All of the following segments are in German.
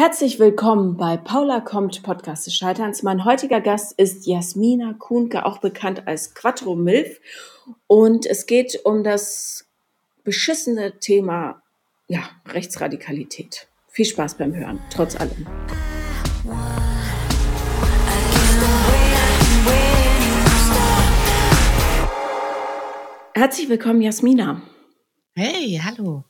Herzlich willkommen bei Paula kommt Podcast des Scheiterns. Mein heutiger Gast ist Jasmina Kuhnke, auch bekannt als Quattro Milf. Und es geht um das beschissene Thema ja, Rechtsradikalität. Viel Spaß beim Hören, trotz allem. Herzlich willkommen, Jasmina. Hey, hallo.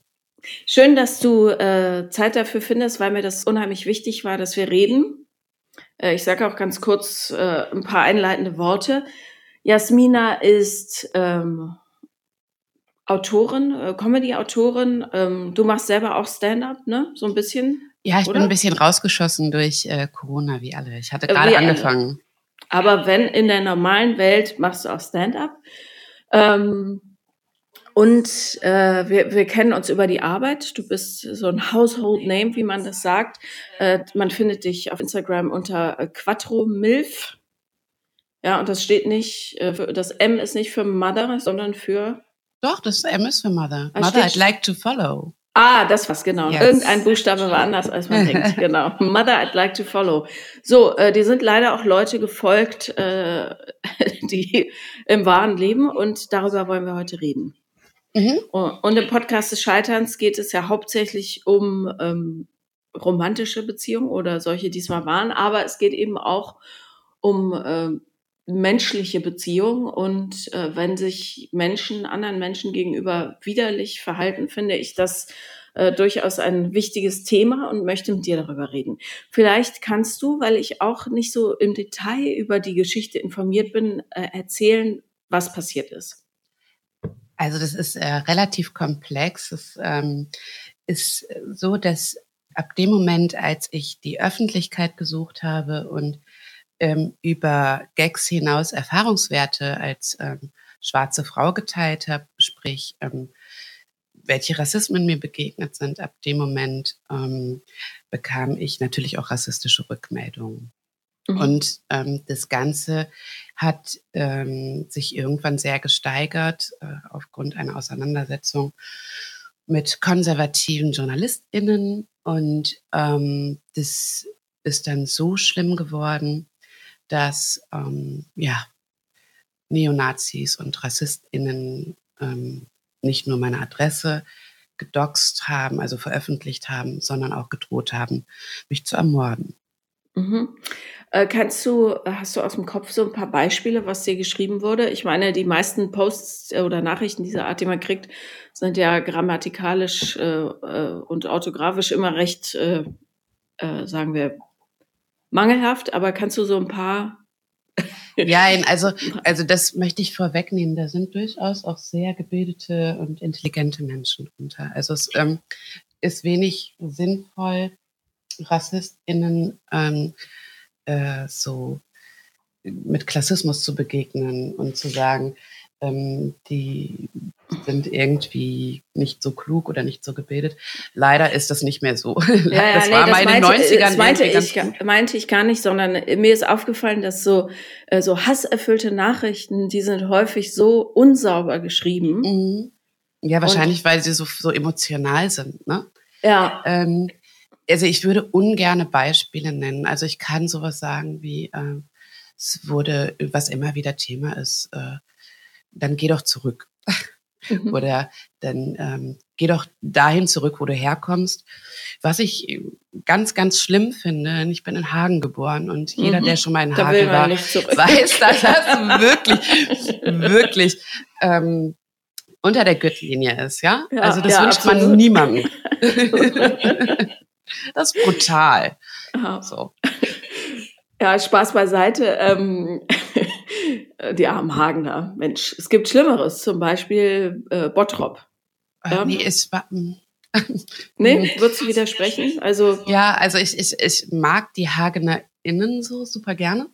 Schön, dass du äh, Zeit dafür findest, weil mir das unheimlich wichtig war, dass wir reden. Äh, ich sage auch ganz kurz äh, ein paar einleitende Worte. Jasmina ist ähm, Autorin, äh, Comedy-Autorin. Ähm, du machst selber auch Stand-up, ne? So ein bisschen. Ja, ich oder? bin ein bisschen rausgeschossen durch äh, Corona, wie alle. Ich hatte äh, gerade angefangen. Aber wenn in der normalen Welt machst du auch Stand-up. Ähm, und äh, wir, wir kennen uns über die Arbeit. Du bist so ein Household Name, wie man das sagt. Äh, man findet dich auf Instagram unter äh, Quattro Milf. Ja, und das steht nicht, äh, für, das M ist nicht für Mother, sondern für. Doch, das M ist für Mother. Ah, Mother, I'd like to follow. Ah, das war's, genau. Yes. Irgendein Buchstabe war anders, als man denkt. Genau. Mother, I'd like to follow. So, äh, die sind leider auch Leute gefolgt, äh, die im wahren Leben und darüber wollen wir heute reden. Mhm. Und im Podcast des Scheiterns geht es ja hauptsächlich um ähm, romantische Beziehungen oder solche, die es mal waren, aber es geht eben auch um äh, menschliche Beziehungen und äh, wenn sich Menschen anderen Menschen gegenüber widerlich verhalten, finde ich das äh, durchaus ein wichtiges Thema und möchte mit dir darüber reden. Vielleicht kannst du, weil ich auch nicht so im Detail über die Geschichte informiert bin, äh, erzählen, was passiert ist. Also das ist äh, relativ komplex. Es ähm, ist so, dass ab dem Moment, als ich die Öffentlichkeit gesucht habe und ähm, über Gags hinaus Erfahrungswerte als ähm, schwarze Frau geteilt habe, sprich ähm, welche Rassismen mir begegnet sind, ab dem Moment ähm, bekam ich natürlich auch rassistische Rückmeldungen. Mhm. Und ähm, das Ganze hat ähm, sich irgendwann sehr gesteigert äh, aufgrund einer Auseinandersetzung mit konservativen JournalistInnen. Und ähm, das ist dann so schlimm geworden, dass ähm, ja, Neonazis und RassistInnen ähm, nicht nur meine Adresse gedoxt haben, also veröffentlicht haben, sondern auch gedroht haben, mich zu ermorden. Mhm. Äh, kannst du, hast du aus dem Kopf so ein paar Beispiele, was dir geschrieben wurde? Ich meine, die meisten Posts äh, oder Nachrichten dieser Art, die man kriegt, sind ja grammatikalisch äh, äh und orthografisch immer recht, äh, äh, sagen wir, mangelhaft. Aber kannst du so ein paar ja, also, also das möchte ich vorwegnehmen. Da sind durchaus auch sehr gebildete und intelligente Menschen drunter. Also es ähm, ist wenig sinnvoll, RassistInnen ähm, äh, so mit Klassismus zu begegnen und zu sagen, ähm, die sind irgendwie nicht so klug oder nicht so gebildet. Leider ist das nicht mehr so. Ja, das ja, war nee, meine meinte, 90ern. Das meinte ich, meinte ich gar nicht, sondern mir ist aufgefallen, dass so, äh, so hasserfüllte Nachrichten, die sind häufig so unsauber geschrieben. Mhm. Ja, wahrscheinlich, und, weil sie so, so emotional sind, ne? Ja. Ähm, also ich würde ungerne Beispiele nennen. Also ich kann sowas sagen wie, äh, es wurde, was immer wieder Thema ist, äh, dann geh doch zurück. Mhm. Oder dann ähm, geh doch dahin zurück, wo du herkommst. Was ich ganz, ganz schlimm finde, ich bin in Hagen geboren und jeder, mhm. der schon mal in da Hagen war, weiß, dass das wirklich, wirklich ähm, unter der Gürtellinie ist, ja? ja also das ja, wünscht absolut. man niemandem. Das ist brutal. So. Ja, Spaß beiseite. Ähm, die armen Hagener. Mensch, es gibt Schlimmeres, zum Beispiel äh, Bottrop. Äh, ja? Nee, es war. Hm. nee, würdest du widersprechen? Also, ja, also ich, ich, ich mag die Hagener innen so super gerne.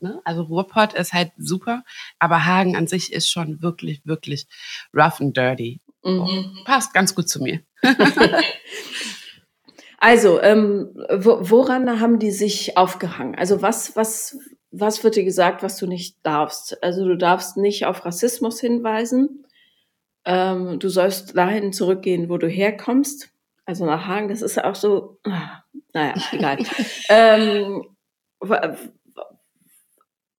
Ne? Also Ruhrpott ist halt super, aber Hagen an sich ist schon wirklich, wirklich rough and dirty. Mhm. Oh, passt ganz gut zu mir. Also, ähm, woran haben die sich aufgehangen? Also was, was, was wird dir gesagt, was du nicht darfst? Also du darfst nicht auf Rassismus hinweisen. Ähm, du sollst dahin zurückgehen, wo du herkommst. Also nach Hagen, das ist ja auch so, ah, naja, egal. ähm,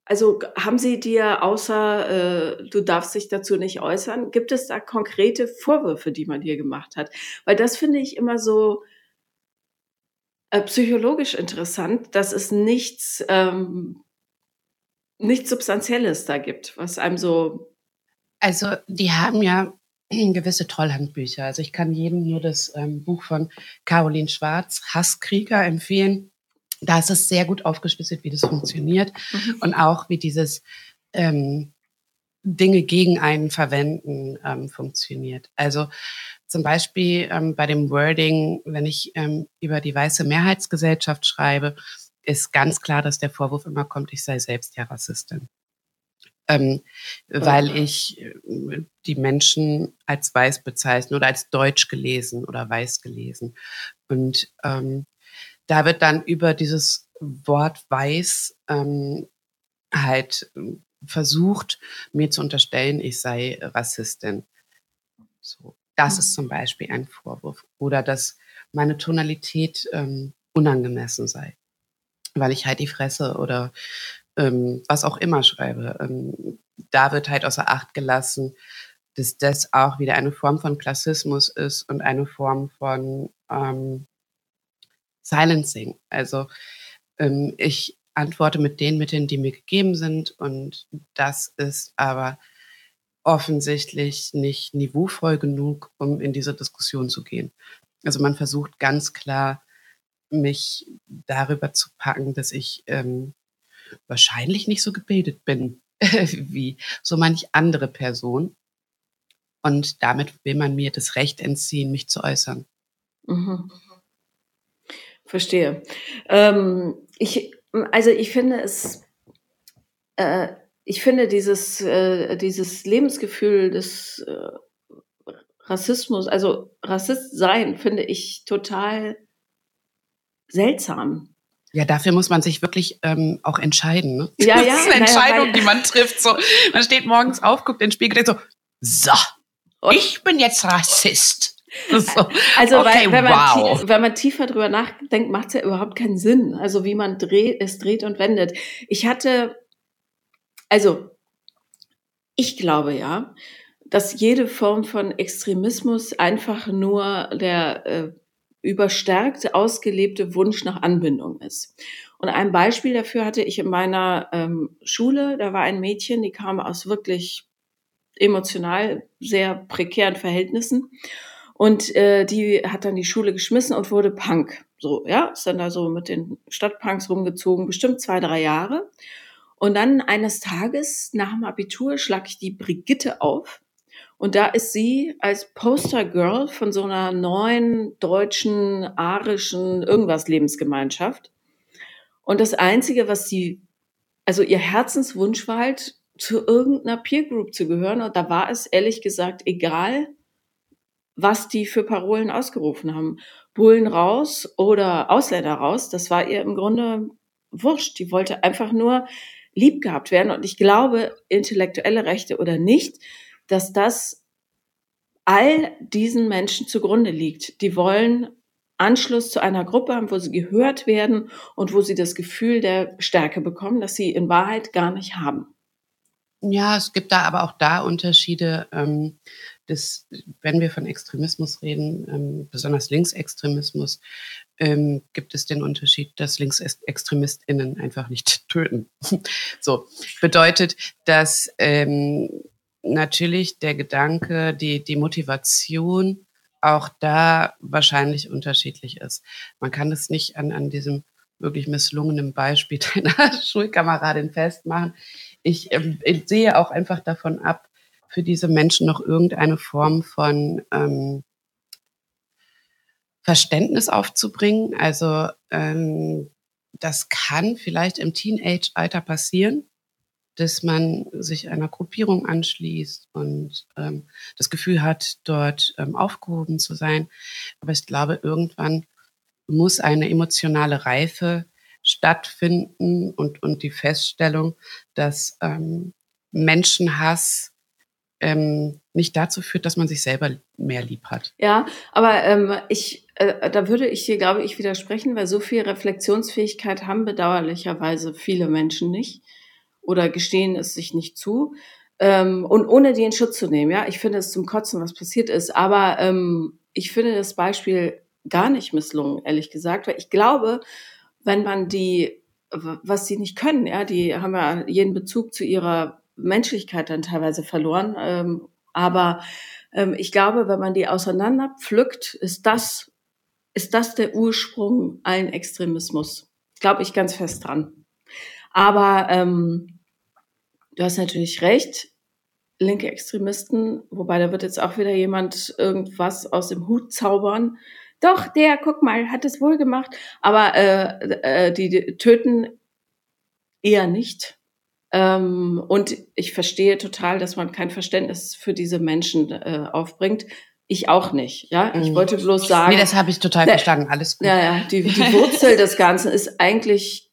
also haben Sie dir außer, äh, du darfst dich dazu nicht äußern, gibt es da konkrete Vorwürfe, die man dir gemacht hat? Weil das finde ich immer so äh, psychologisch interessant, dass es nichts, ähm, nichts Substanzielles da gibt, was einem so. Also die haben ja gewisse Trollhandbücher. Also ich kann jedem nur das ähm, Buch von Caroline Schwarz, Hasskrieger, empfehlen. Da ist es sehr gut aufgeschlüsselt, wie das funktioniert mhm. und auch wie dieses ähm, Dinge gegen einen verwenden ähm, funktioniert. Also zum Beispiel ähm, bei dem Wording, wenn ich ähm, über die weiße Mehrheitsgesellschaft schreibe, ist ganz klar, dass der Vorwurf immer kommt, ich sei selbst ja Rassistin ähm, weil ich äh, die Menschen als weiß bezeichne oder als deutsch gelesen oder weiß gelesen. Und ähm, da wird dann über dieses Wort weiß ähm, halt äh, versucht, mir zu unterstellen, ich sei Rassistin. So, das ist zum Beispiel ein Vorwurf. Oder dass meine Tonalität ähm, unangemessen sei, weil ich halt die Fresse oder ähm, was auch immer schreibe. Ähm, da wird halt außer Acht gelassen, dass das auch wieder eine Form von Klassismus ist und eine Form von ähm, Silencing. Also ähm, ich antworte mit den Mitteln, die mir gegeben sind und das ist aber offensichtlich nicht niveauvoll genug, um in diese Diskussion zu gehen. Also man versucht ganz klar, mich darüber zu packen, dass ich ähm, wahrscheinlich nicht so gebildet bin wie so manch andere Person. Und damit will man mir das Recht entziehen, mich zu äußern. Mhm. Verstehe. Ähm, ich, also ich finde es, äh, ich finde dieses, äh, dieses Lebensgefühl des äh, Rassismus, also Rassist sein, finde ich total seltsam. Ja, dafür muss man sich wirklich ähm, auch entscheiden. Ne? Ja, das ja. ist eine Entscheidung, naja, die man trifft. So, man steht morgens auf, guckt in den Spiegel, denkt so, so, ich bin jetzt Rassist. So. Also okay, weil, wenn, wow. man, wenn man tiefer drüber nachdenkt, macht es ja überhaupt keinen Sinn. Also wie man dreht, es dreht und wendet. Ich hatte, also ich glaube ja, dass jede Form von Extremismus einfach nur der äh, überstärkt ausgelebte Wunsch nach Anbindung ist. Und ein Beispiel dafür hatte ich in meiner ähm, Schule. Da war ein Mädchen, die kam aus wirklich emotional sehr prekären Verhältnissen. Und äh, die hat dann die Schule geschmissen und wurde Punk. So, ja, ist dann da so mit den Stadtpunks rumgezogen, bestimmt zwei, drei Jahre. Und dann eines Tages nach dem Abitur schlag ich die Brigitte auf und da ist sie als Postergirl von so einer neuen deutschen, arischen irgendwas Lebensgemeinschaft. Und das Einzige, was sie, also ihr Herzenswunsch war halt, zu irgendeiner Peer Group zu gehören. Und da war es ehrlich gesagt egal, was die für Parolen ausgerufen haben. Bullen raus oder Ausländer raus, das war ihr im Grunde wurscht. Die wollte einfach nur lieb gehabt werden. Und ich glaube, intellektuelle Rechte oder nicht, dass das all diesen Menschen zugrunde liegt. Die wollen Anschluss zu einer Gruppe haben, wo sie gehört werden und wo sie das Gefühl der Stärke bekommen, das sie in Wahrheit gar nicht haben. Ja, es gibt da aber auch da Unterschiede. Ähm, das, wenn wir von Extremismus reden, ähm, besonders Linksextremismus, ähm, gibt es den Unterschied, dass LinksextremistInnen einfach nicht töten. so bedeutet, dass ähm, natürlich der Gedanke, die, die Motivation auch da wahrscheinlich unterschiedlich ist. Man kann es nicht an, an diesem wirklich misslungenen Beispiel deiner Schulkameradin festmachen. Ich, ähm, ich, sehe auch einfach davon ab, für diese Menschen noch irgendeine Form von ähm, Verständnis aufzubringen. Also ähm, das kann vielleicht im Teenage-Alter passieren, dass man sich einer Gruppierung anschließt und ähm, das Gefühl hat, dort ähm, aufgehoben zu sein. Aber ich glaube, irgendwann muss eine emotionale Reife stattfinden und, und die Feststellung, dass ähm, Menschenhass ähm, nicht dazu führt, dass man sich selber mehr lieb hat. Ja, aber ähm, ich äh, da würde ich dir, glaube ich, widersprechen, weil so viel Reflexionsfähigkeit haben bedauerlicherweise viele Menschen nicht oder gestehen es sich nicht zu. Ähm, und ohne die in Schutz zu nehmen, ja, ich finde es zum Kotzen, was passiert ist. Aber ähm, ich finde das Beispiel gar nicht misslungen, ehrlich gesagt, weil ich glaube, wenn man die, was sie nicht können, ja, die haben ja jeden Bezug zu ihrer Menschlichkeit dann teilweise verloren. Ähm, aber ähm, ich glaube, wenn man die auseinander pflückt, ist das, ist das der Ursprung allen Extremismus. Glaube ich ganz fest dran. Aber ähm, du hast natürlich recht, linke Extremisten, wobei da wird jetzt auch wieder jemand irgendwas aus dem Hut zaubern. Doch, der, guck mal, hat es wohl gemacht. Aber äh, äh, die, die töten eher nicht. Ähm, und ich verstehe total, dass man kein Verständnis für diese Menschen äh, aufbringt. Ich auch nicht, ja. Ich mhm. wollte bloß sagen. Nee, das habe ich total ne, verstanden. Alles gut. Ja, ja. Die, die Wurzel des Ganzen ist eigentlich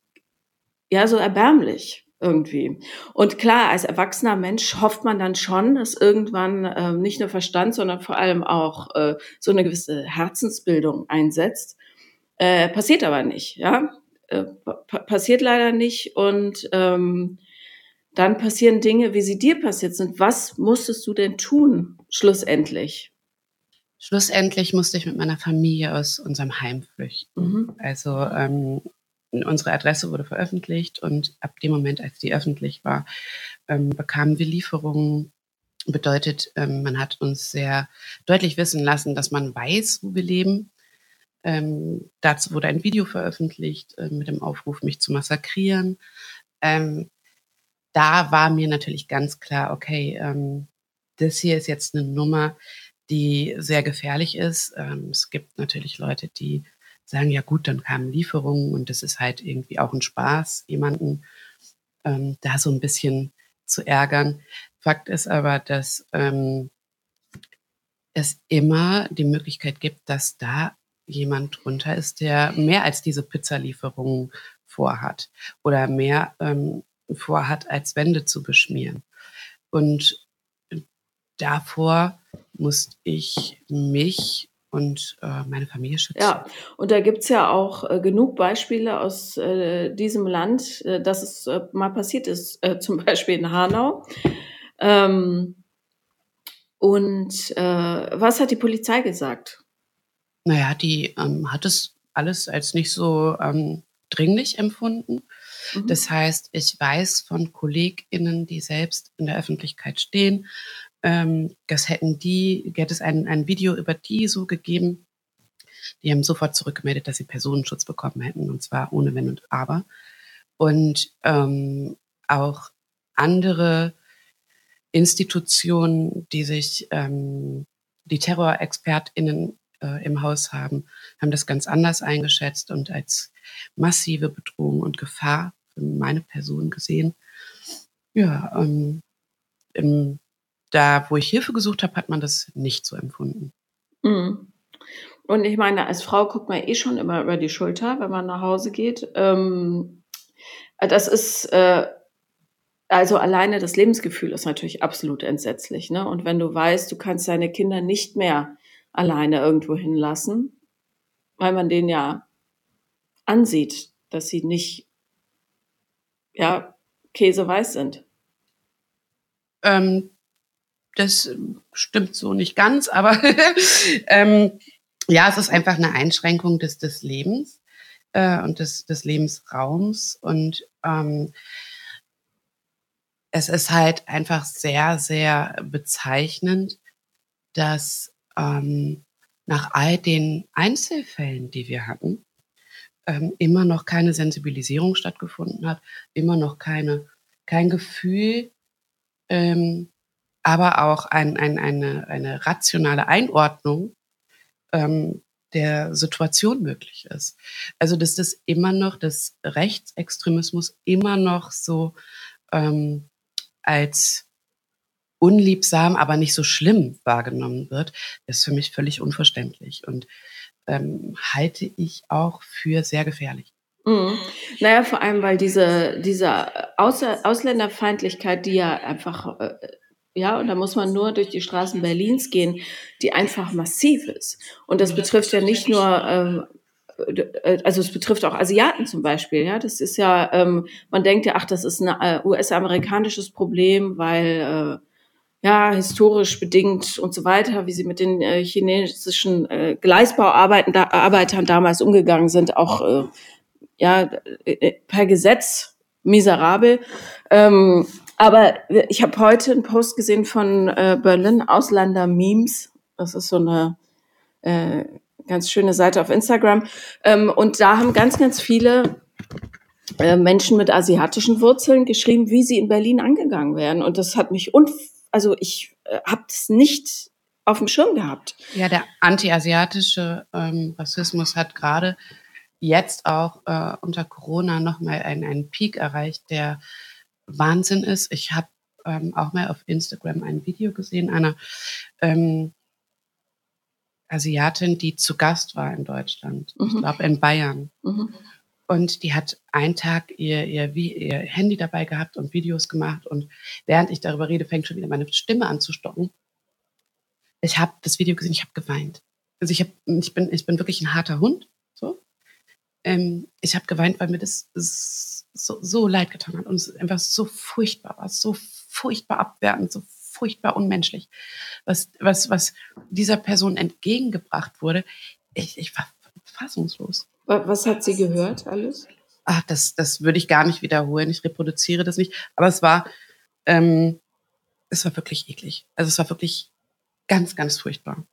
ja so erbärmlich irgendwie. Und klar, als erwachsener Mensch hofft man dann schon, dass irgendwann äh, nicht nur Verstand, sondern vor allem auch äh, so eine gewisse Herzensbildung einsetzt. Äh, passiert aber nicht, ja. Äh, passiert leider nicht und ähm, dann passieren Dinge, wie sie dir passiert sind. Was musstest du denn tun, schlussendlich? Schlussendlich musste ich mit meiner Familie aus unserem Heim flüchten. Mhm. Also ähm, unsere Adresse wurde veröffentlicht und ab dem Moment, als die öffentlich war, ähm, bekamen wir Lieferungen. Bedeutet, ähm, man hat uns sehr deutlich wissen lassen, dass man weiß, wo wir leben. Ähm, dazu wurde ein Video veröffentlicht äh, mit dem Aufruf, mich zu massakrieren. Ähm, da war mir natürlich ganz klar, okay, ähm, das hier ist jetzt eine Nummer, die sehr gefährlich ist. Ähm, es gibt natürlich Leute, die sagen, ja gut, dann kamen Lieferungen und das ist halt irgendwie auch ein Spaß, jemanden ähm, da so ein bisschen zu ärgern. Fakt ist aber, dass ähm, es immer die Möglichkeit gibt, dass da jemand drunter ist, der mehr als diese Pizzalieferungen vorhat oder mehr ähm, vorhat, als Wände zu beschmieren. Und davor musste ich mich und äh, meine Familie schützen. Ja, und da gibt's ja auch äh, genug Beispiele aus äh, diesem Land, äh, dass es äh, mal passiert ist, äh, zum Beispiel in Hanau. Ähm, und was hat die Polizei gesagt? Naja, die ähm, hat es alles als nicht so ähm, dringlich empfunden. Mhm. Das heißt, ich weiß von KollegInnen, die selbst in der Öffentlichkeit stehen, ähm, das hätten die, hätte es ein, ein Video über die so gegeben. Die haben sofort zurückgemeldet, dass sie Personenschutz bekommen hätten, und zwar ohne Wenn und Aber. Und ähm, auch andere Institutionen, die sich ähm, die TerrorexpertInnen äh, im Haus haben, haben das ganz anders eingeschätzt und als massive Bedrohung und Gefahr für meine Person gesehen. Ja, ähm, im da, wo ich Hilfe gesucht habe, hat man das nicht so empfunden. Mhm. Und ich meine, als Frau guckt man eh schon immer über die Schulter, wenn man nach Hause geht. Ähm, das ist, äh, also alleine das Lebensgefühl ist natürlich absolut entsetzlich. Ne? Und wenn du weißt, du kannst deine Kinder nicht mehr alleine irgendwo hinlassen, weil man denen ja ansieht, dass sie nicht, ja, käseweiß sind. Ähm, das stimmt so nicht ganz, aber ähm, ja, es ist einfach eine Einschränkung des, des Lebens äh, und des, des Lebensraums. Und ähm, es ist halt einfach sehr, sehr bezeichnend, dass ähm, nach all den Einzelfällen, die wir hatten, ähm, immer noch keine Sensibilisierung stattgefunden hat, immer noch keine, kein Gefühl ähm, aber auch ein, ein, eine, eine rationale Einordnung ähm, der Situation möglich ist. Also dass das immer noch, dass Rechtsextremismus immer noch so ähm, als unliebsam, aber nicht so schlimm wahrgenommen wird, ist für mich völlig unverständlich und ähm, halte ich auch für sehr gefährlich. Mhm. Naja, vor allem, weil diese, diese Aus Ausländerfeindlichkeit, die ja einfach äh, ja, und da muss man nur durch die Straßen Berlins gehen, die einfach massiv ist. Und das betrifft ja nicht nur, ähm, äh, also es betrifft auch Asiaten zum Beispiel, ja. Das ist ja, ähm, man denkt ja, ach, das ist ein äh, US-amerikanisches Problem, weil äh, ja, historisch bedingt und so weiter, wie sie mit den äh, chinesischen äh, Gleisbauarbeitern da, Arbeitern damals umgegangen sind, auch äh, ja äh, per Gesetz miserabel. Ähm, aber ich habe heute einen Post gesehen von äh, Berlin Ausländer Memes. Das ist so eine äh, ganz schöne Seite auf Instagram. Ähm, und da haben ganz, ganz viele äh, Menschen mit asiatischen Wurzeln geschrieben, wie sie in Berlin angegangen werden. Und das hat mich unf also ich äh, habe es nicht auf dem Schirm gehabt. Ja, der anti-asiatische ähm, Rassismus hat gerade jetzt auch äh, unter Corona nochmal einen, einen Peak erreicht, der Wahnsinn ist. Ich habe ähm, auch mal auf Instagram ein Video gesehen einer ähm, Asiatin, die zu Gast war in Deutschland, mhm. ich glaube in Bayern. Mhm. Und die hat einen Tag ihr, ihr, ihr Handy dabei gehabt und Videos gemacht. Und während ich darüber rede, fängt schon wieder meine Stimme an zu stocken. Ich habe das Video gesehen, ich habe geweint. Also ich, hab, ich, bin, ich bin wirklich ein harter Hund. Ähm, ich habe geweint, weil mir das so, so leid getan hat und es einfach so furchtbar war, so furchtbar abwertend, so furchtbar unmenschlich, was, was, was dieser Person entgegengebracht wurde. Ich, ich war fassungslos. Was hat sie gehört alles? Ach, das, das würde ich gar nicht wiederholen. Ich reproduziere das nicht. Aber es war, ähm, es war wirklich eklig. Also es war wirklich ganz, ganz furchtbar.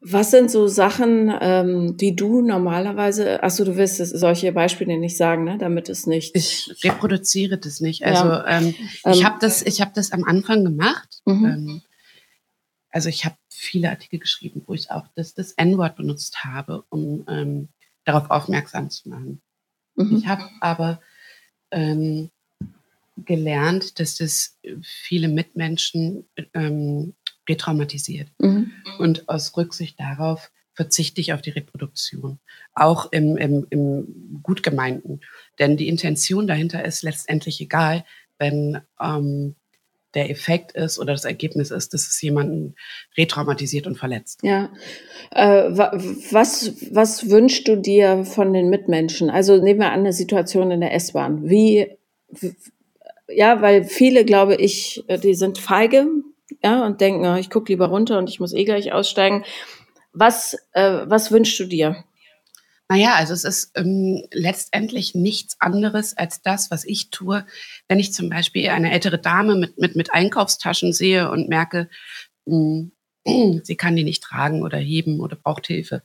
Was sind so Sachen, ähm, die du normalerweise, achso, du wirst solche Beispiele nicht sagen, ne? damit es nicht. Ich reproduziere das nicht. Also ja. ähm, ich ähm, habe das, ich habe das am Anfang gemacht. Mhm. Ähm, also ich habe viele Artikel geschrieben, wo ich auch das, das N-Wort benutzt habe, um ähm, darauf aufmerksam zu machen. Mhm. Ich habe aber gelernt, dass das viele Mitmenschen ähm, retraumatisiert. Mhm. Und aus Rücksicht darauf verzichte ich auf die Reproduktion. Auch im, im, im gut gemeinten. Denn die Intention dahinter ist letztendlich egal, wenn ähm, der Effekt ist oder das Ergebnis ist, dass es jemanden retraumatisiert und verletzt. Ja. Äh, was, was wünschst du dir von den Mitmenschen? Also nehmen wir an eine Situation in der S-Bahn. Wie, ja, weil viele, glaube ich, äh, die sind feige, ja, und denken, oh, ich gucke lieber runter und ich muss eh gleich aussteigen. Was, äh, was wünschst du dir? Naja, also es ist ähm, letztendlich nichts anderes als das, was ich tue, wenn ich zum Beispiel eine ältere Dame mit, mit, mit Einkaufstaschen sehe und merke, mh, hm, sie kann die nicht tragen oder heben oder braucht Hilfe.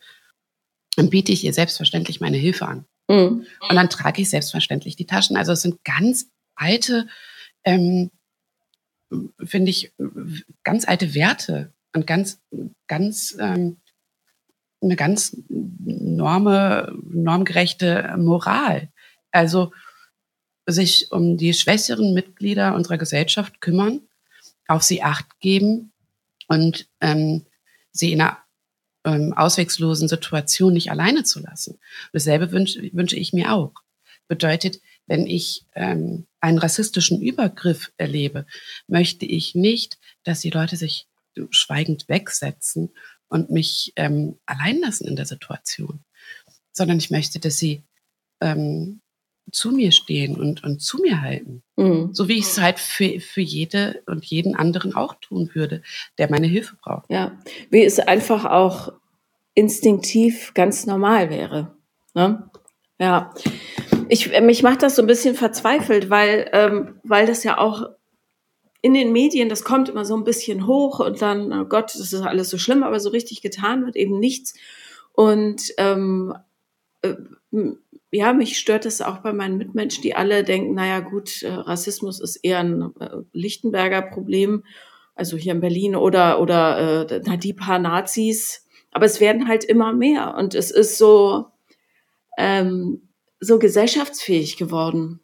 Dann biete ich ihr selbstverständlich meine Hilfe an. Mhm. Und dann trage ich selbstverständlich die Taschen. Also es sind ganz alte, ähm, finde ich, ganz alte Werte und ganz, ganz ähm, eine ganz norme, normgerechte Moral. Also sich um die schwächeren Mitglieder unserer Gesellschaft kümmern, auf sie acht geben und ähm, sie in einer ähm, auswegslosen Situation nicht alleine zu lassen. Dasselbe wünsche, wünsche ich mir auch. Bedeutet, wenn ich ähm, einen rassistischen Übergriff erlebe, möchte ich nicht, dass die Leute sich schweigend wegsetzen und mich ähm, allein lassen in der Situation, sondern ich möchte, dass sie ähm, zu mir stehen und, und zu mir halten. Mhm. So wie ich es halt für, für jede und jeden anderen auch tun würde, der meine Hilfe braucht. Ja, wie es einfach auch instinktiv ganz normal wäre. Ne? Ja. Ich, mich macht das so ein bisschen verzweifelt, weil, ähm, weil das ja auch in den Medien, das kommt immer so ein bisschen hoch und dann, oh Gott, das ist alles so schlimm, aber so richtig getan wird eben nichts. Und ähm, äh, ja, mich stört das auch bei meinen Mitmenschen, die alle denken, naja gut, äh, Rassismus ist eher ein äh, Lichtenberger Problem, also hier in Berlin oder, oder äh, na, die paar Nazis. Aber es werden halt immer mehr und es ist so, ähm, so gesellschaftsfähig geworden.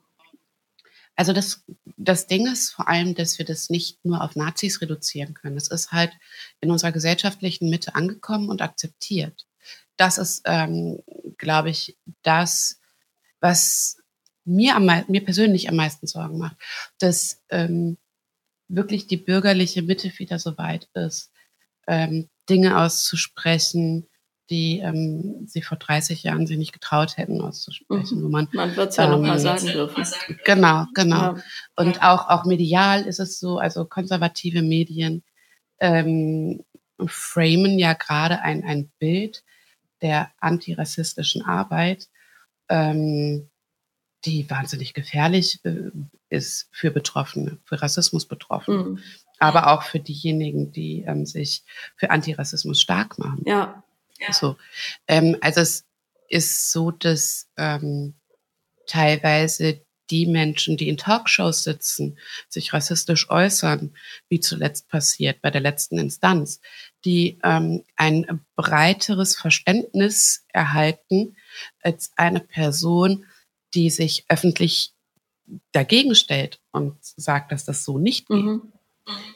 Also das, das Ding ist vor allem, dass wir das nicht nur auf Nazis reduzieren können. Es ist halt in unserer gesellschaftlichen Mitte angekommen und akzeptiert. Das ist, ähm, glaube ich, das, was mir, am, mir persönlich am meisten Sorgen macht, dass ähm, wirklich die bürgerliche Mitte wieder so weit ist, ähm, Dinge auszusprechen, die ähm, sie vor 30 Jahren sie nicht getraut hätten auszusprechen. Mhm. Wo man man wird es ja ähm, nochmal sagen dürfen. Genau, genau. Ja. Und auch, auch medial ist es so, also konservative Medien ähm, framen ja gerade ein, ein Bild der antirassistischen Arbeit, ähm, die wahnsinnig gefährlich äh, ist für Betroffene, für Rassismus Betroffene, mhm. aber auch für diejenigen, die ähm, sich für Antirassismus stark machen. Ja. Ja. So. Ähm, also es ist so, dass ähm, teilweise die Menschen, die in Talkshows sitzen, sich rassistisch äußern, wie zuletzt passiert bei der letzten Instanz, die ähm, ein breiteres Verständnis erhalten als eine Person, die sich öffentlich dagegen stellt und sagt, dass das so nicht geht. Mhm.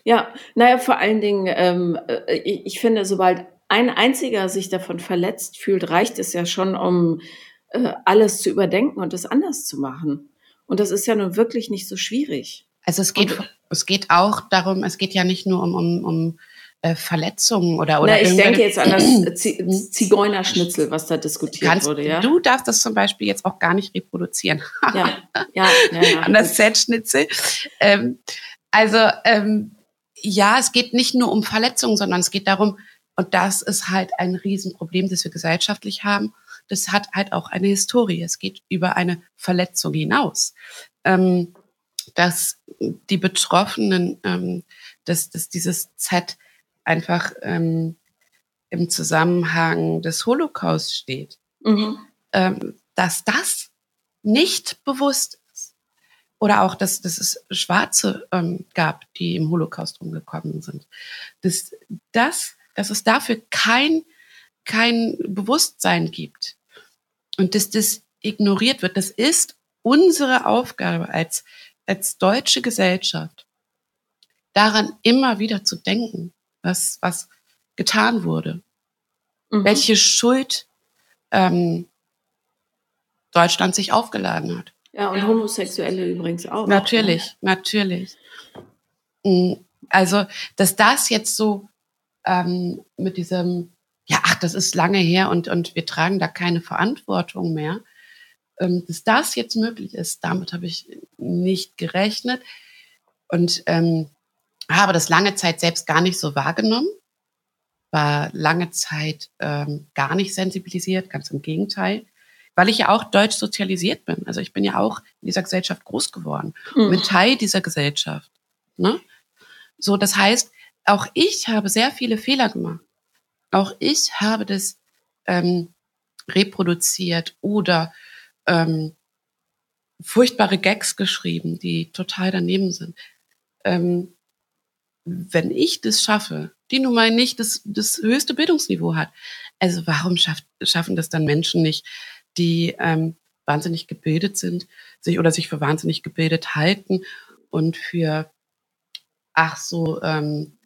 Ja, naja, vor allen Dingen, ähm, äh, ich, ich, finde, sobald ein einziger sich davon verletzt fühlt, reicht es ja schon, um äh, alles zu überdenken und es anders zu machen. Und das ist ja nun wirklich nicht so schwierig. Also es geht, und, es geht auch darum, es geht ja nicht nur um, um, um äh, Verletzungen oder oder. Na, ich denke jetzt an das Zigeunerschnitzel, was da diskutiert Kannst, wurde. Ja? Du darfst das zum Beispiel jetzt auch gar nicht reproduzieren. ja, ja, ja, ja. An das Z-Schnitzel. Ähm, also ähm, ja, es geht nicht nur um Verletzungen, sondern es geht darum, und das ist halt ein Riesenproblem, das wir gesellschaftlich haben. Das hat halt auch eine Historie. Es geht über eine Verletzung hinaus. Ähm, dass die Betroffenen, ähm, dass, dass dieses Z einfach ähm, im Zusammenhang des Holocaust steht, mhm. ähm, dass das nicht bewusst ist. Oder auch, dass, dass es Schwarze ähm, gab, die im Holocaust umgekommen sind. Dass, das, dass es dafür kein, kein Bewusstsein gibt und dass das ignoriert wird. Das ist unsere Aufgabe als, als deutsche Gesellschaft, daran immer wieder zu denken was, was getan wurde. Mhm. Welche Schuld ähm, Deutschland sich aufgeladen hat. Ja, und Homosexuelle übrigens auch. Natürlich, ja. natürlich. Mm, also, dass das jetzt so ähm, mit diesem, ja, ach, das ist lange her und, und wir tragen da keine Verantwortung mehr, ähm, dass das jetzt möglich ist, damit habe ich nicht gerechnet. Und ähm, habe das lange Zeit selbst gar nicht so wahrgenommen, war lange Zeit ähm, gar nicht sensibilisiert, ganz im Gegenteil, weil ich ja auch deutsch sozialisiert bin. Also ich bin ja auch in dieser Gesellschaft groß geworden, mhm. bin Teil dieser Gesellschaft. Ne? So, das heißt, auch ich habe sehr viele Fehler gemacht. Auch ich habe das ähm, reproduziert oder ähm, furchtbare Gags geschrieben, die total daneben sind. Ähm, wenn ich das schaffe, die nun mal nicht das, das höchste Bildungsniveau hat, also warum schafft, schaffen das dann Menschen nicht, die ähm, wahnsinnig gebildet sind, sich oder sich für wahnsinnig gebildet halten und für ach so ähm,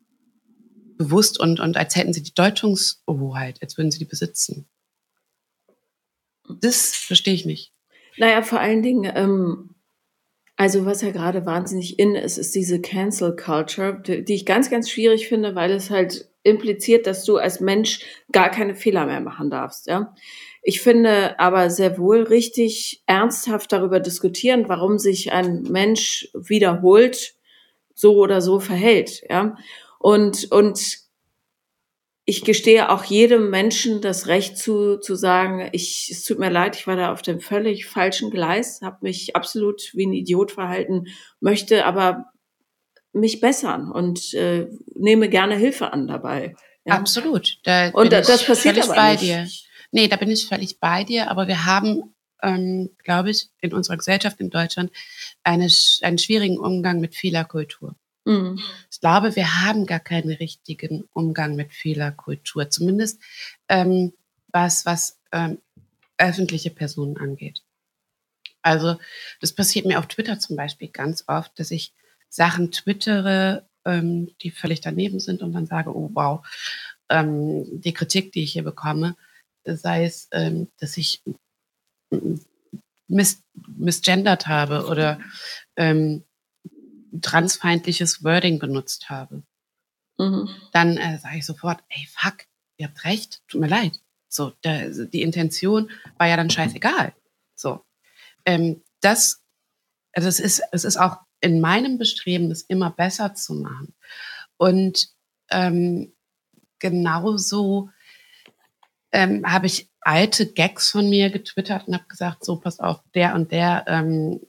bewusst und, und als hätten sie die Deutungshoheit, als würden sie die besitzen. Das verstehe ich nicht. Naja, vor allen Dingen, ähm, also was ja gerade wahnsinnig in ist, ist diese Cancel Culture, die ich ganz, ganz schwierig finde, weil es halt impliziert, dass du als Mensch gar keine Fehler mehr machen darfst. Ja? Ich finde aber sehr wohl richtig ernsthaft darüber diskutieren, warum sich ein Mensch wiederholt so oder so verhält. Ja? Und, und ich gestehe auch jedem Menschen das Recht zu, zu sagen, ich, es tut mir leid, ich war da auf dem völlig falschen Gleis, habe mich absolut wie ein Idiot verhalten, möchte aber mich bessern und äh, nehme gerne Hilfe an dabei. Ja. Absolut. Da und das, das passiert aber bei nicht. dir. Nee, da bin ich völlig bei dir, aber wir haben, ähm, glaube ich, in unserer Gesellschaft in Deutschland eine, einen schwierigen Umgang mit Fehlerkultur. Mhm. Ich glaube, wir haben gar keinen richtigen Umgang mit Fehlerkultur, zumindest ähm, was, was ähm, öffentliche Personen angeht. Also das passiert mir auf Twitter zum Beispiel ganz oft, dass ich Sachen twittere, ähm, die völlig daneben sind und dann sage, oh wow, ähm, die Kritik, die ich hier bekomme, sei es, ähm, dass ich mis misgendert habe oder ähm, transfeindliches Wording benutzt habe, mhm. dann äh, sage ich sofort, ey, fuck, ihr habt recht, tut mir leid. So, da, die Intention war ja dann scheißegal. So, ähm, das, also es ist, es ist auch in meinem Bestreben, das immer besser zu machen. Und ähm, genauso ähm, habe ich alte Gags von mir getwittert und habe gesagt, so pass auf, der und der ähm,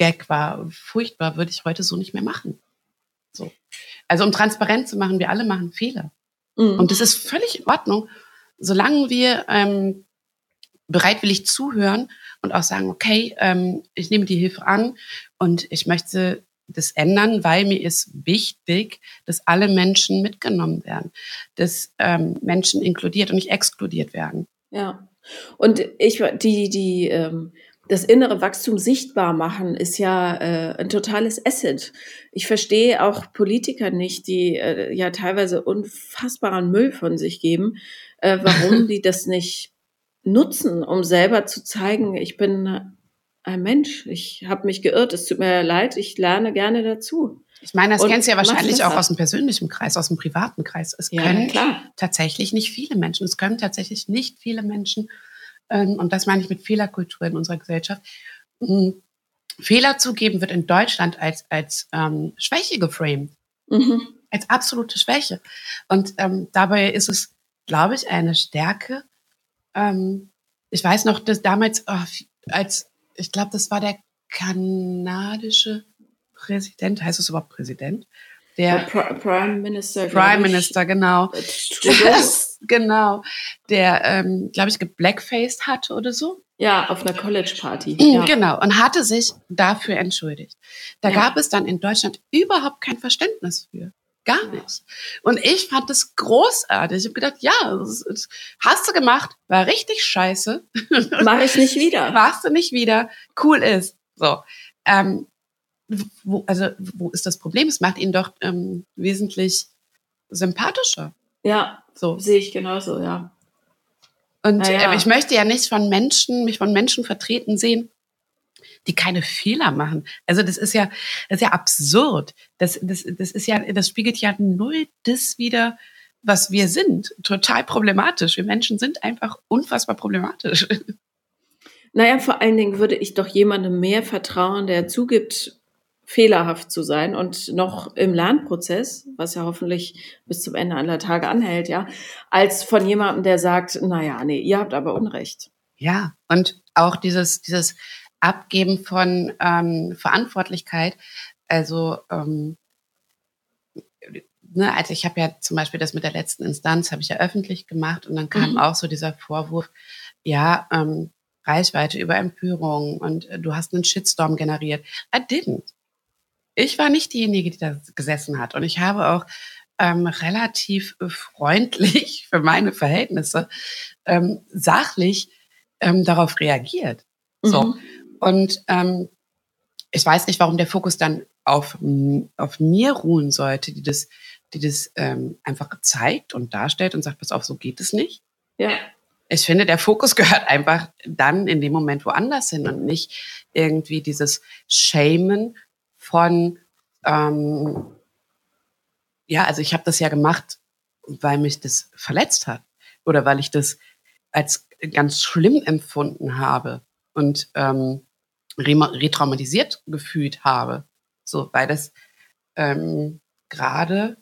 Gag war furchtbar, würde ich heute so nicht mehr machen. So. Also um transparent zu machen, wir alle machen Fehler. Mhm. Und das ist völlig in Ordnung, solange wir ähm, bereitwillig zuhören und auch sagen, okay, ähm, ich nehme die Hilfe an und ich möchte das ändern, weil mir ist wichtig, dass alle Menschen mitgenommen werden, dass ähm, Menschen inkludiert und nicht exkludiert werden. Ja. Und ich, die, die, ähm, das innere Wachstum sichtbar machen ist ja äh, ein totales Asset. Ich verstehe auch Politiker nicht, die äh, ja teilweise unfassbaren Müll von sich geben, äh, warum die das nicht nutzen, um selber zu zeigen, ich bin ein Mensch, ich habe mich geirrt, es tut mir leid, ich lerne gerne dazu. Ich meine, das und kennst du ja wahrscheinlich auch aus dem persönlichen Kreis, aus dem privaten Kreis. Es ja, können klar. tatsächlich nicht viele Menschen, es können tatsächlich nicht viele Menschen, und das meine ich mit Fehlerkultur in unserer Gesellschaft, ähm, Fehler zugeben wird in Deutschland als, als ähm, Schwäche geframed. Mhm. Als absolute Schwäche. Und ähm, dabei ist es, glaube ich, eine Stärke. Ähm, ich weiß noch, dass damals, oh, als ich glaube, das war der kanadische Präsident, heißt es überhaupt Präsident? Der Prime Minister. Prime Minister, genau. Das, genau. Der, ähm, glaube ich, geblackfaced hatte oder so. Ja, auf einer College-Party. Ja. Genau, und hatte sich dafür entschuldigt. Da ja. gab es dann in Deutschland überhaupt kein Verständnis für. Gar nicht. Und ich fand das großartig. Ich habe gedacht, ja, das, das hast du gemacht, war richtig scheiße. Mach ich nicht wieder. Machst du nicht wieder. Cool ist. So. Ähm, wo, also, wo ist das Problem? Es macht ihn doch ähm, wesentlich sympathischer. Ja, so sehe ich genauso, ja. Und ja. Äh, ich möchte ja nicht von Menschen, mich von Menschen vertreten sehen, die keine Fehler machen. Also das ist ja, das ist ja absurd. Das, das, das ist ja, das spiegelt ja null das wieder, was wir sind. Total problematisch. Wir Menschen sind einfach unfassbar problematisch. Naja, vor allen Dingen würde ich doch jemandem mehr vertrauen, der zugibt, fehlerhaft zu sein und noch im Lernprozess, was ja hoffentlich bis zum Ende aller Tage anhält, ja, als von jemandem, der sagt, naja, nee, ihr habt aber Unrecht. Ja, und auch dieses, dieses Abgeben von ähm, Verantwortlichkeit. Also, ähm, ne, also ich habe ja zum Beispiel das mit der letzten Instanz, habe ich ja öffentlich gemacht und dann kam mhm. auch so dieser Vorwurf, ja, ähm, Reichweite über Empörung und äh, du hast einen Shitstorm generiert. I didn't. Ich war nicht diejenige, die da gesessen hat und ich habe auch ähm, relativ freundlich für meine Verhältnisse ähm, sachlich ähm, darauf reagiert. So. Mhm. Und ähm, ich weiß nicht, warum der Fokus dann auf, auf mir ruhen sollte, die das, die das ähm, einfach zeigt und darstellt und sagt, pass auf, so geht es nicht. Ja. Ich finde, der Fokus gehört einfach dann in dem Moment woanders hin und nicht irgendwie dieses Shamen von, ähm, ja, also ich habe das ja gemacht, weil mich das verletzt hat oder weil ich das als ganz schlimm empfunden habe. Und ähm, retraumatisiert gefühlt habe. So, weil das ähm, gerade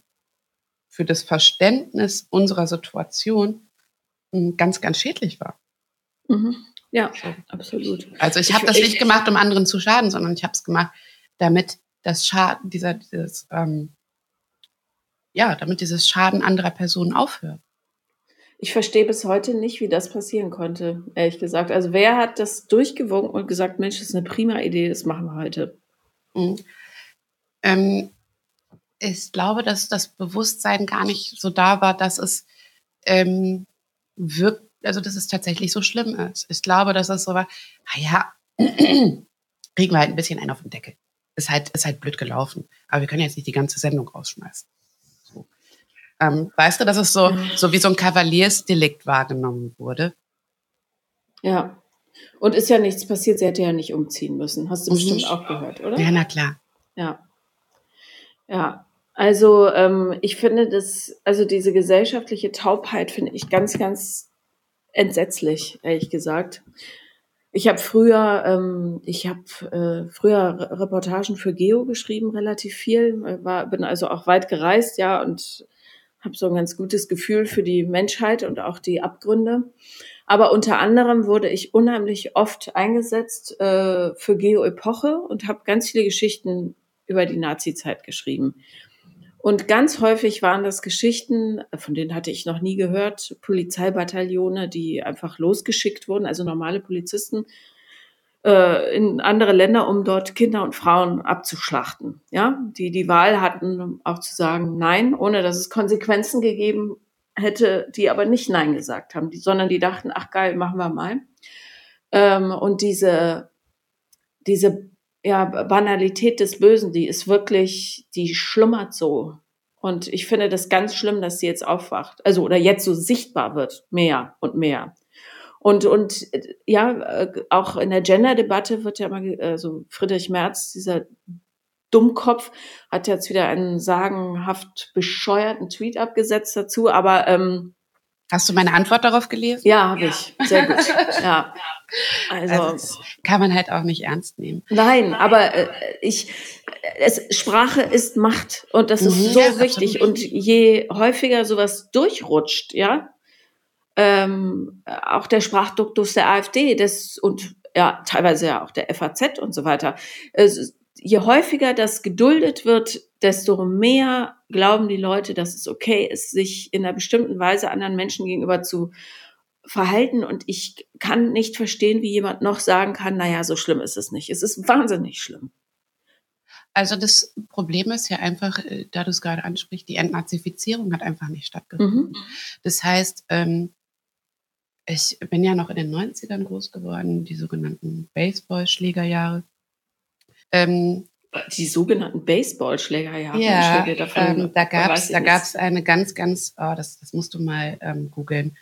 für das Verständnis unserer Situation hm, ganz, ganz schädlich war. Mhm. Ja, so. absolut. Also ich habe das nicht gemacht, um anderen zu schaden, sondern ich habe es gemacht, damit das Schaden, dieser, dieses, ähm, ja, damit dieses Schaden anderer Personen aufhört. Ich verstehe bis heute nicht, wie das passieren konnte, ehrlich gesagt. Also wer hat das durchgewunken und gesagt, Mensch, das ist eine prima Idee, das machen wir heute? Mhm. Ähm, ich glaube, dass das Bewusstsein gar nicht so da war, dass es ähm, wirkt, also dass es tatsächlich so schlimm ist. Ich glaube, dass es so war, naja, kriegen wir halt ein bisschen einen auf den Deckel. Ist halt, ist halt blöd gelaufen. Aber wir können jetzt nicht die ganze Sendung rausschmeißen. Ähm, weißt du, dass es so, so wie so ein Kavaliersdelikt wahrgenommen wurde? Ja. Und ist ja nichts passiert, sie hätte ja nicht umziehen müssen. Hast du bestimmt auch gehört, oder? Ja, na klar. Ja. Ja. Also ähm, ich finde das, also diese gesellschaftliche Taubheit finde ich ganz, ganz entsetzlich, ehrlich gesagt. Ich habe früher, ähm, ich habe äh, früher Reportagen für Geo geschrieben, relativ viel, äh, war, bin also auch weit gereist, ja, und habe so ein ganz gutes Gefühl für die Menschheit und auch die Abgründe. Aber unter anderem wurde ich unheimlich oft eingesetzt äh, für Geo-Epoche und habe ganz viele Geschichten über die Nazi-Zeit geschrieben. Und ganz häufig waren das Geschichten, von denen hatte ich noch nie gehört, Polizeibataillone, die einfach losgeschickt wurden, also normale Polizisten äh, in andere Länder, um dort Kinder und Frauen abzuschlachten. Ja, die die Wahl hatten, auch zu sagen Nein, ohne dass es Konsequenzen gegeben hätte, die aber nicht Nein gesagt haben, die, sondern die dachten, ach geil, machen wir mal. Ähm, und diese diese ja, Banalität des Bösen, die ist wirklich, die schlummert so. Und ich finde das ganz schlimm, dass sie jetzt aufwacht. Also, oder jetzt so sichtbar wird. Mehr und mehr. Und, und ja, äh, auch in der Gender-Debatte wird ja immer, also Friedrich Merz, dieser Dummkopf, hat jetzt wieder einen sagenhaft bescheuerten Tweet abgesetzt dazu, aber ähm, Hast du meine Antwort darauf gelesen? Ja, habe ich. Sehr gut. Ja. Also, also kann man halt auch nicht ernst nehmen. Nein, aber äh, ich, es, Sprache ist Macht und das ist mhm, so ja, wichtig. Absolut. Und je häufiger sowas durchrutscht, ja, ähm, auch der Sprachduktus der AfD, das und ja teilweise ja auch der FAZ und so weiter. Es, je häufiger das geduldet wird, desto mehr glauben die Leute, dass es okay ist, sich in einer bestimmten Weise anderen Menschen gegenüber zu verhalten. Und ich kann nicht verstehen, wie jemand noch sagen kann, naja, so schlimm ist es nicht. Es ist wahnsinnig schlimm. Also das Problem ist ja einfach, äh, da du es gerade ansprichst, die Entnazifizierung hat einfach nicht stattgefunden. Mhm. Das heißt, ähm, ich bin ja noch in den 90ern groß geworden, die sogenannten Baseballschlägerjahre. Ähm, die sogenannten Baseballschlägerjahre. Ja, ähm, da gab es da gab's eine ganz, ganz, oh, das, das musst du mal ähm, googeln.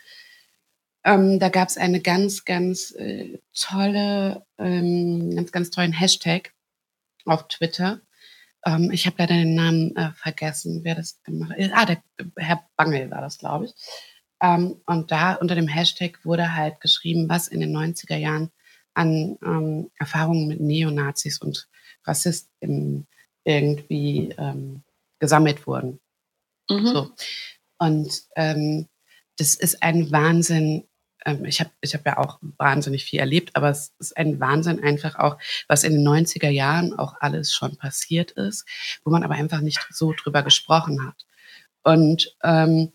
Ähm, da gab es eine ganz, ganz äh, tolle, ähm, ganz, ganz tollen Hashtag auf Twitter. Ähm, ich habe leider den Namen äh, vergessen, wer das gemacht hat. Ah, der Herr Bangel war das, glaube ich. Ähm, und da unter dem Hashtag wurde halt geschrieben, was in den 90er Jahren an Erfahrungen mit Neonazis und Rassisten irgendwie ähm, gesammelt wurden. Mhm. So. Und ähm, das ist ein Wahnsinn. Ähm, ich habe ich hab ja auch wahnsinnig viel erlebt, aber es ist ein Wahnsinn einfach auch, was in den 90er Jahren auch alles schon passiert ist, wo man aber einfach nicht so drüber gesprochen hat. Und ähm,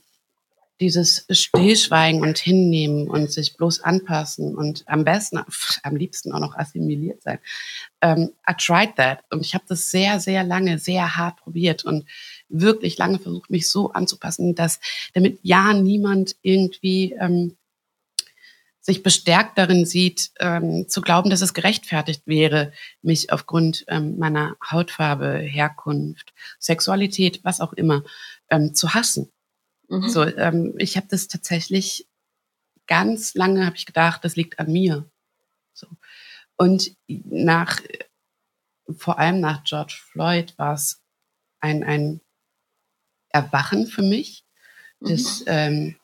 dieses Stillschweigen und Hinnehmen und sich bloß anpassen und am besten, am liebsten auch noch assimiliert sein. Ähm, I tried that und ich habe das sehr, sehr lange, sehr hart probiert und wirklich lange versucht, mich so anzupassen, dass damit ja niemand irgendwie ähm, sich bestärkt darin sieht, ähm, zu glauben, dass es gerechtfertigt wäre, mich aufgrund ähm, meiner Hautfarbe, Herkunft, Sexualität, was auch immer, ähm, zu hassen. Mhm. So, ähm, ich habe das tatsächlich ganz lange habe ich gedacht, das liegt an mir. So. Und nach, vor allem nach George Floyd war es ein, ein Erwachen für mich, mhm. dass ähm,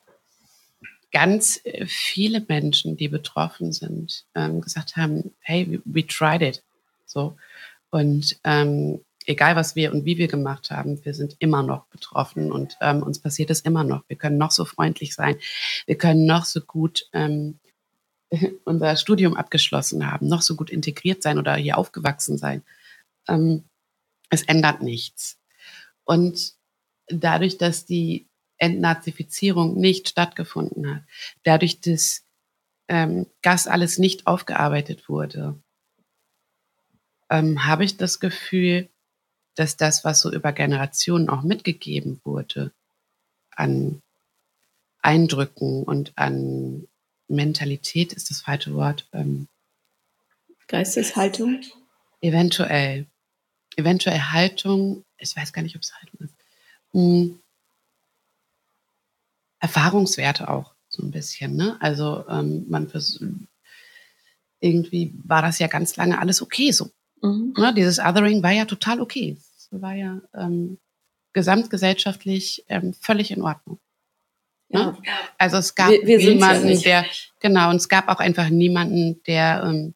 ganz viele Menschen, die betroffen sind, ähm, gesagt haben, hey, we, we tried it. So. Und ähm, egal was wir und wie wir gemacht haben, wir sind immer noch betroffen und ähm, uns passiert es immer noch. Wir können noch so freundlich sein, wir können noch so gut ähm, unser Studium abgeschlossen haben, noch so gut integriert sein oder hier aufgewachsen sein. Ähm, es ändert nichts. Und dadurch, dass die Entnazifizierung nicht stattgefunden hat, dadurch, dass ähm, das alles nicht aufgearbeitet wurde, ähm, habe ich das Gefühl, dass das, was so über Generationen auch mitgegeben wurde, an Eindrücken und an Mentalität ist das falsche Wort. Ähm, Geisteshaltung? Eventuell. Eventuell Haltung, ich weiß gar nicht, ob es Haltung ist. Hm. Erfahrungswerte auch so ein bisschen. Ne? Also ähm, man irgendwie war das ja ganz lange alles okay so Mhm. Ne, dieses Othering war ja total okay. War ja ähm, gesamtgesellschaftlich ähm, völlig in Ordnung. Ne? Ja. Also es gab wir, wir niemanden, ja der, genau, und es gab auch einfach niemanden, der ähm,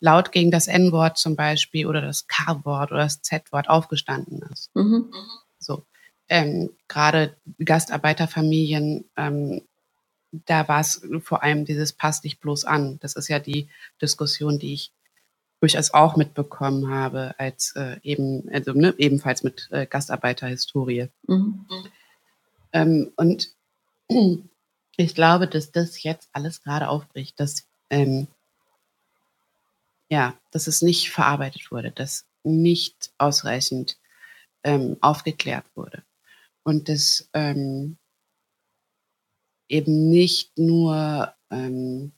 laut gegen das N-Wort zum Beispiel oder das K-Wort oder das Z-Wort aufgestanden ist. Mhm. So. Ähm, Gerade Gastarbeiterfamilien, ähm, da war es vor allem dieses passt dich bloß an. Das ist ja die Diskussion, die ich durchaus auch mitbekommen habe, als äh, eben, also ne, ebenfalls mit äh, Gastarbeiterhistorie. Mhm. Ähm, und ich glaube, dass das jetzt alles gerade aufbricht, dass ähm, ja, dass es nicht verarbeitet wurde, dass nicht ausreichend ähm, aufgeklärt wurde und dass ähm, eben nicht nur ähm,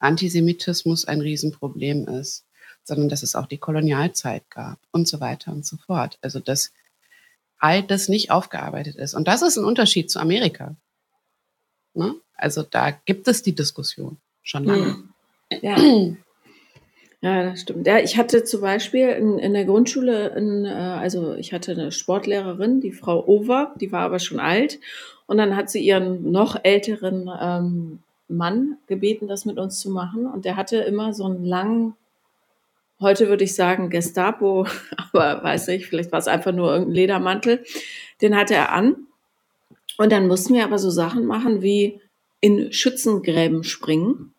Antisemitismus ein Riesenproblem ist, sondern dass es auch die Kolonialzeit gab und so weiter und so fort. Also dass all das nicht aufgearbeitet ist. Und das ist ein Unterschied zu Amerika. Ne? Also da gibt es die Diskussion schon lange. Hm. Ja. Ja, das stimmt. Ja, ich hatte zum Beispiel in, in der Grundschule, in, äh, also ich hatte eine Sportlehrerin, die Frau Over, die war aber schon alt. Und dann hat sie ihren noch älteren ähm, Mann gebeten, das mit uns zu machen. Und der hatte immer so einen langen, heute würde ich sagen Gestapo, aber weiß nicht, vielleicht war es einfach nur irgendein Ledermantel. Den hatte er an. Und dann mussten wir aber so Sachen machen wie in Schützengräben springen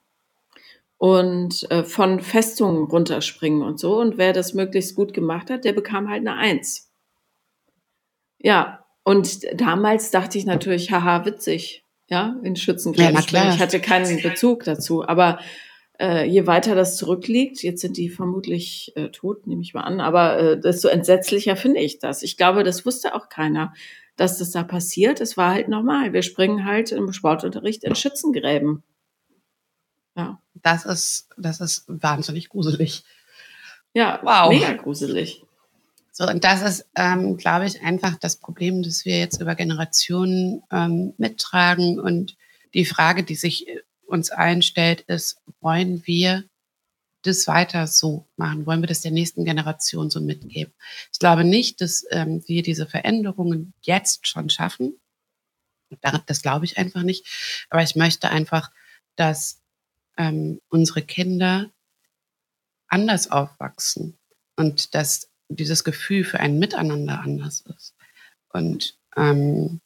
und äh, von Festungen runterspringen und so. Und wer das möglichst gut gemacht hat, der bekam halt eine Eins. Ja, und damals dachte ich natürlich, haha, witzig, ja, in Schützengräben ja, springen. Ich hatte keinen Bezug dazu, aber äh, je weiter das zurückliegt, jetzt sind die vermutlich äh, tot, nehme ich mal an, aber äh, desto entsetzlicher finde ich das. Ich glaube, das wusste auch keiner, dass das da passiert. Es war halt normal. Wir springen halt im Sportunterricht in Schützengräben. Ja. Das ist, das ist wahnsinnig gruselig. Ja, wow. mega gruselig. So, und das ist, ähm, glaube ich, einfach das Problem, das wir jetzt über Generationen ähm, mittragen. Und die Frage, die sich uns allen stellt, ist, wollen wir das weiter so machen? Wollen wir das der nächsten Generation so mitgeben? Ich glaube nicht, dass ähm, wir diese Veränderungen jetzt schon schaffen. Das glaube ich einfach nicht. Aber ich möchte einfach, dass ähm, unsere Kinder anders aufwachsen und dass dieses Gefühl für ein Miteinander anders ist. Und ähm,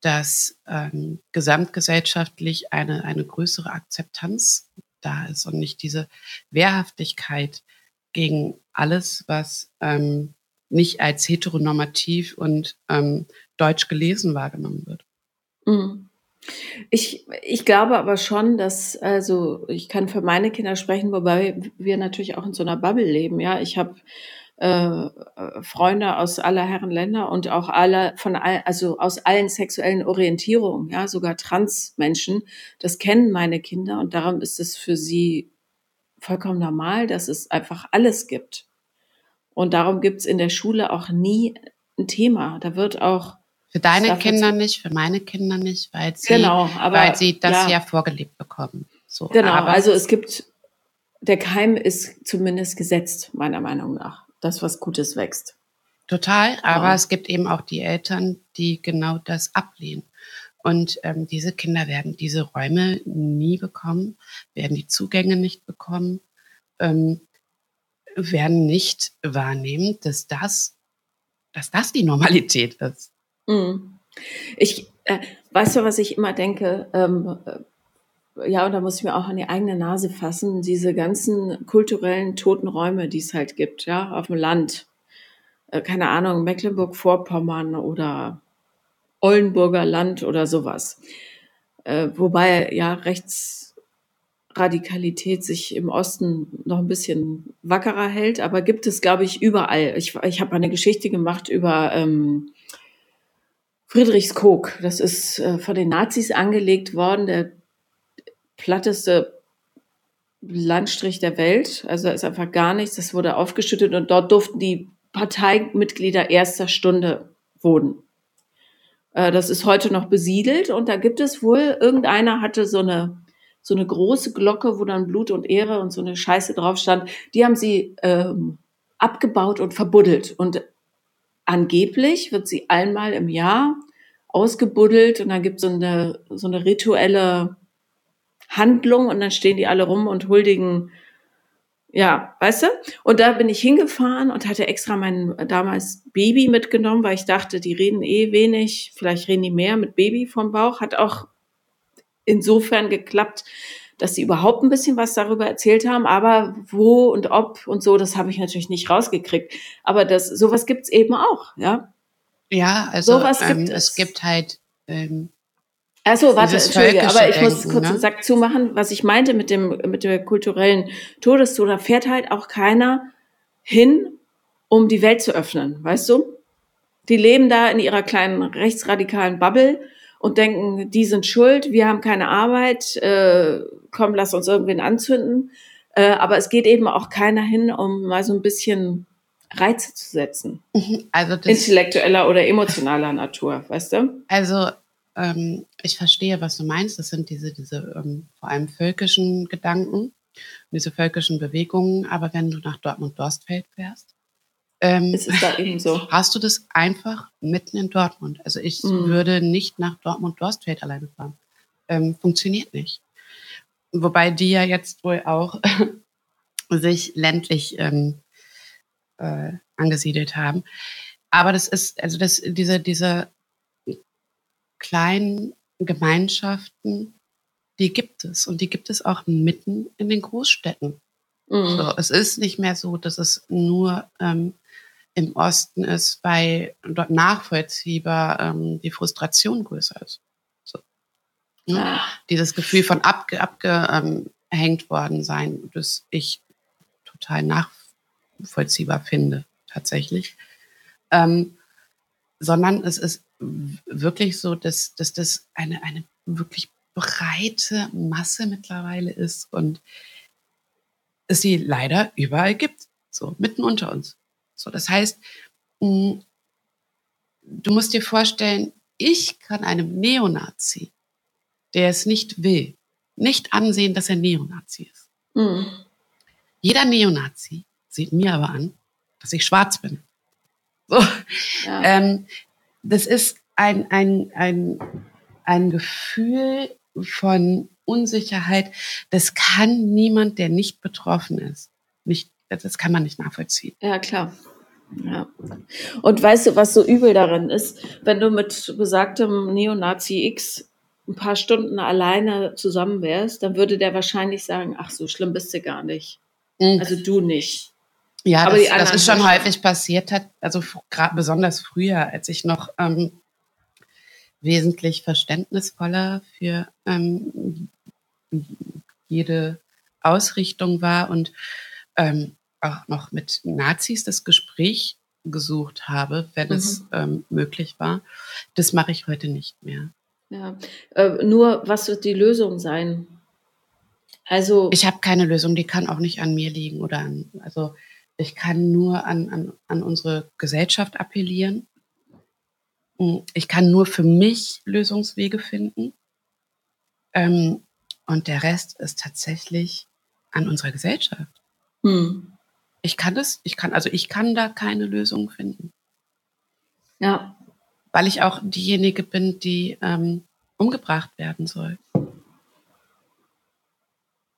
dass ähm, gesamtgesellschaftlich eine, eine größere Akzeptanz da ist und nicht diese Wehrhaftigkeit gegen alles, was ähm, nicht als heteronormativ und ähm, deutsch gelesen wahrgenommen wird. Mhm. Ich, ich glaube aber schon, dass, also ich kann für meine Kinder sprechen, wobei wir natürlich auch in so einer Bubble leben. Ja, ich habe äh, Freunde aus aller Herren Länder und auch alle von all, also aus allen sexuellen Orientierungen, ja, sogar Transmenschen. Das kennen meine Kinder und darum ist es für sie vollkommen normal, dass es einfach alles gibt. Und darum gibt es in der Schule auch nie ein Thema. Da wird auch für deine Kinder nicht, für meine Kinder nicht, weil sie, genau, aber, weil sie das ja, ja vorgelebt bekommen. So, genau, aber, also es gibt, der Keim ist zumindest gesetzt, meiner Meinung nach. Das, was Gutes wächst. Total, aber ja. es gibt eben auch die Eltern, die genau das ablehnen. Und ähm, diese Kinder werden diese Räume nie bekommen, werden die Zugänge nicht bekommen, ähm, werden nicht wahrnehmen, dass das, dass das die Normalität ist. Mhm. Ich, äh, weißt du, was ich immer denke? Ähm, äh, ja, und da muss ich mir auch an die eigene Nase fassen, diese ganzen kulturellen toten Räume, die es halt gibt, ja, auf dem Land. Äh, keine Ahnung, Mecklenburg-Vorpommern oder Ollenburger Land oder sowas. Äh, wobei ja Rechtsradikalität sich im Osten noch ein bisschen wackerer hält, aber gibt es, glaube ich, überall. Ich, ich habe eine Geschichte gemacht über ähm, Friedrichskoog, das ist äh, von den Nazis angelegt worden, der platteste Landstrich der Welt. Also da ist einfach gar nichts. Das wurde aufgeschüttet und dort durften die Parteimitglieder erster Stunde wohnen. Äh, das ist heute noch besiedelt und da gibt es wohl, irgendeiner hatte so eine, so eine große Glocke, wo dann Blut und Ehre und so eine Scheiße drauf stand. Die haben sie ähm, abgebaut und verbuddelt. Und angeblich wird sie einmal im Jahr ausgebuddelt und dann gibt es so eine, so eine rituelle Handlung und dann stehen die alle rum und huldigen, ja, weißt du? Und da bin ich hingefahren und hatte extra mein damals Baby mitgenommen, weil ich dachte, die reden eh wenig, vielleicht reden die mehr mit Baby vom Bauch. Hat auch insofern geklappt, dass sie überhaupt ein bisschen was darüber erzählt haben, aber wo und ob und so, das habe ich natürlich nicht rausgekriegt. Aber das, sowas gibt's eben auch, ja. Ja, also sowas ähm, gibt es. es gibt halt ähm, Achso, warte, Entschuldige, aber ich muss kurz ne? einen Sack zumachen. Was ich meinte mit dem, mit der kulturellen Todestod, da fährt halt auch keiner hin, um die Welt zu öffnen, weißt du? Die leben da in ihrer kleinen rechtsradikalen Bubble und denken, die sind schuld, wir haben keine Arbeit, äh, komm, lass uns irgendwen anzünden. Äh, aber es geht eben auch keiner hin, um mal so ein bisschen Reize zu setzen. Mhm, also Intellektueller oder emotionaler Natur, weißt du? Also ähm, ich verstehe, was du meinst. Das sind diese, diese ähm, vor allem völkischen Gedanken, diese völkischen Bewegungen. Aber wenn du nach Dortmund-Dorstfeld fährst, ähm, ist es da eben so? Hast du das einfach mitten in Dortmund? Also ich mhm. würde nicht nach Dortmund-Dorstfeld alleine fahren. Ähm, funktioniert nicht. Wobei die ja jetzt wohl auch sich ländlich ähm, äh, angesiedelt haben. Aber das ist, also das, diese, diese kleinen Gemeinschaften, die gibt es. Und die gibt es auch mitten in den Großstädten. Mhm. So, es ist nicht mehr so, dass es nur ähm, im Osten ist, weil dort nachvollziehbar ähm, die Frustration größer ist. So. Ne? Ja. Dieses Gefühl von abge, abgehängt worden sein, das ich total nachvollziehbar finde, tatsächlich. Ähm, sondern es ist wirklich so, dass, dass das eine, eine wirklich breite Masse mittlerweile ist und es sie leider überall gibt, so mitten unter uns. So, das heißt, mm, du musst dir vorstellen, ich kann einem Neonazi, der es nicht will, nicht ansehen, dass er Neonazi ist. Mhm. Jeder Neonazi sieht mir aber an, dass ich schwarz bin. So. Ja. Ähm, das ist ein, ein, ein, ein Gefühl von Unsicherheit. Das kann niemand, der nicht betroffen ist, nicht, das kann man nicht nachvollziehen. Ja, klar. Ja. Und weißt du, was so übel daran ist, wenn du mit besagtem Neonazi X ein paar Stunden alleine zusammen wärst, dann würde der wahrscheinlich sagen, ach, so schlimm bist du gar nicht. Mhm. Also du nicht. Ja, Aber das, das ist schon häufig passiert hat, also gerade besonders früher, als ich noch ähm, wesentlich verständnisvoller für ähm, jede Ausrichtung war und ähm, auch noch mit Nazis das Gespräch gesucht habe, wenn mhm. es ähm, möglich war. Das mache ich heute nicht mehr. Ja, äh, nur was wird die Lösung sein? Also ich habe keine Lösung, die kann auch nicht an mir liegen oder an, also ich kann nur an, an, an unsere Gesellschaft appellieren. Hm, ich kann nur für mich Lösungswege finden. Ähm, und der Rest ist tatsächlich an unserer Gesellschaft. Hm. Ich kann das, ich kann, also ich kann da keine Lösung finden. Ja. Weil ich auch diejenige bin, die ähm, umgebracht werden soll.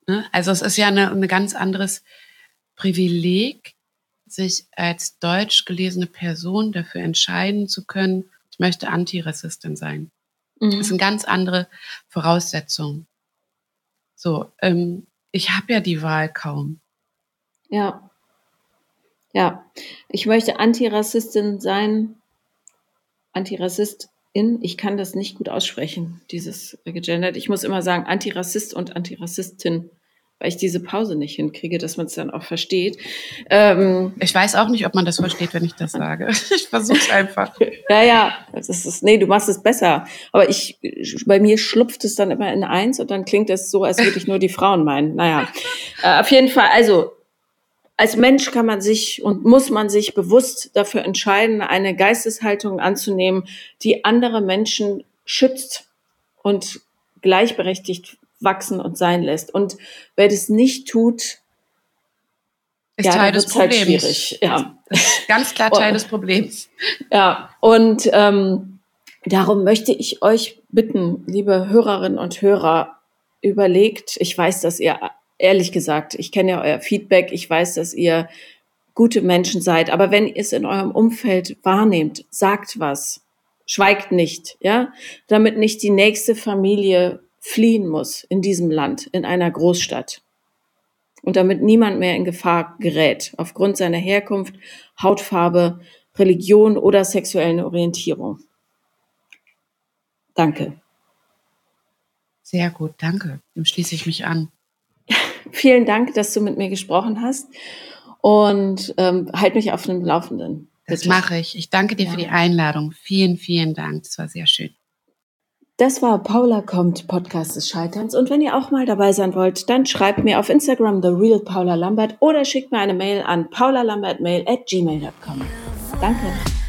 Ne? Also es ist ja eine, eine ganz anderes Privileg, sich als deutsch gelesene Person dafür entscheiden zu können, ich möchte Antirassistin sein. Mhm. Das sind ganz andere Voraussetzungen. So, ähm, ich habe ja die Wahl kaum. Ja. Ja, ich möchte Antirassistin sein, Antirassistin. Ich kann das nicht gut aussprechen, dieses gegendert. Ich muss immer sagen Antirassist und Antirassistin, weil ich diese Pause nicht hinkriege, dass man es dann auch versteht. Ähm, ich weiß auch nicht, ob man das versteht, wenn ich das sage. Ich versuche es einfach. ja, ja, das ist, nee, du machst es besser. Aber ich, bei mir schlupft es dann immer in eins und dann klingt es so, als würde ich nur die Frauen meinen. Naja, äh, auf jeden Fall, also als Mensch kann man sich und muss man sich bewusst dafür entscheiden, eine Geisteshaltung anzunehmen, die andere Menschen schützt und gleichberechtigt wachsen und sein lässt. Und wer das nicht tut, Ist ja, Teil des halt Problems. Halt schwierig. Ja. Ganz klar Teil des Problems. Ja, und ähm, darum möchte ich euch bitten, liebe Hörerinnen und Hörer, überlegt, ich weiß, dass ihr, ehrlich gesagt, ich kenne ja euer Feedback, ich weiß, dass ihr gute Menschen seid, aber wenn ihr es in eurem Umfeld wahrnehmt, sagt was, schweigt nicht, ja, damit nicht die nächste Familie fliehen muss in diesem Land, in einer Großstadt. Und damit niemand mehr in Gefahr gerät, aufgrund seiner Herkunft, Hautfarbe, Religion oder sexuellen Orientierung. Danke. Sehr gut, danke. Dem schließe ich mich an. Vielen Dank, dass du mit mir gesprochen hast und ähm, halt mich auf dem Laufenden. Das mache ich. Ich danke dir ja. für die Einladung. Vielen, vielen Dank. Das war sehr schön. Das war Paula kommt, Podcast des Scheiterns. Und wenn ihr auch mal dabei sein wollt, dann schreibt mir auf Instagram The Real Paula Lambert oder schickt mir eine Mail an paulalambertmail at gmail.com. Danke.